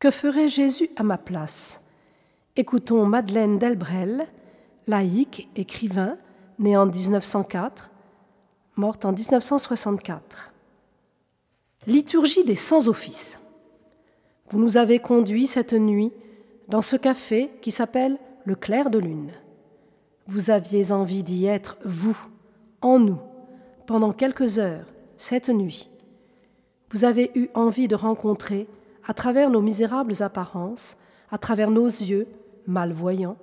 Que ferait Jésus à ma place? Écoutons Madeleine Delbrel, laïque, écrivain, né en 1904, morte en 1964. Liturgie des sans-office. Vous nous avez conduits cette nuit dans ce café qui s'appelle le clair de lune. Vous aviez envie d'y être, vous, en nous, pendant quelques heures, cette nuit. Vous avez eu envie de rencontrer, à travers nos misérables apparences, à travers nos yeux, malvoyants,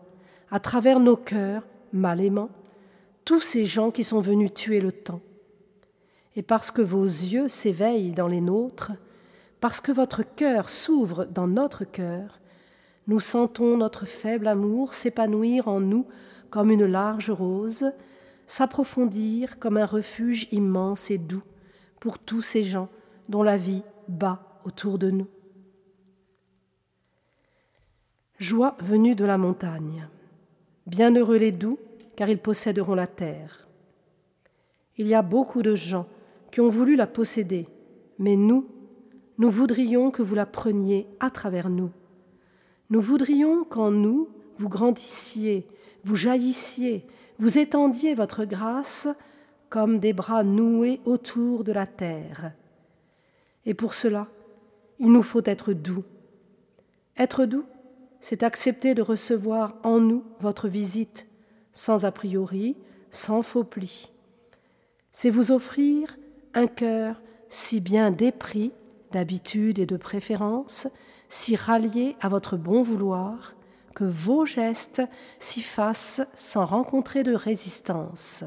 à travers nos cœurs, mal aimants, tous ces gens qui sont venus tuer le temps. Et parce que vos yeux s'éveillent dans les nôtres, parce que votre cœur s'ouvre dans notre cœur, nous sentons notre faible amour s'épanouir en nous comme une large rose, s'approfondir comme un refuge immense et doux pour tous ces gens dont la vie bat autour de nous. Joie venue de la montagne. Bienheureux les doux, car ils posséderont la terre. Il y a beaucoup de gens qui ont voulu la posséder, mais nous, nous voudrions que vous la preniez à travers nous. Nous voudrions qu'en nous, vous grandissiez, vous jaillissiez, vous étendiez votre grâce comme des bras noués autour de la terre. Et pour cela, il nous faut être doux. Être doux, c'est accepter de recevoir en nous votre visite, sans a priori, sans faux plis. C'est vous offrir un cœur si bien dépris d'habitude et de préférence, si rallié à votre bon vouloir, que vos gestes s'y fassent sans rencontrer de résistance.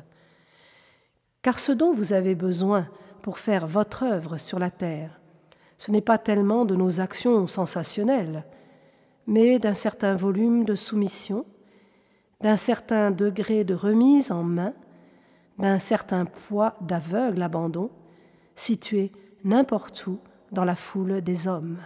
Car ce dont vous avez besoin pour faire votre œuvre sur la terre, ce n'est pas tellement de nos actions sensationnelles, mais d'un certain volume de soumission, d'un certain degré de remise en main, d'un certain poids d'aveugle abandon, situé n'importe où dans la foule des hommes.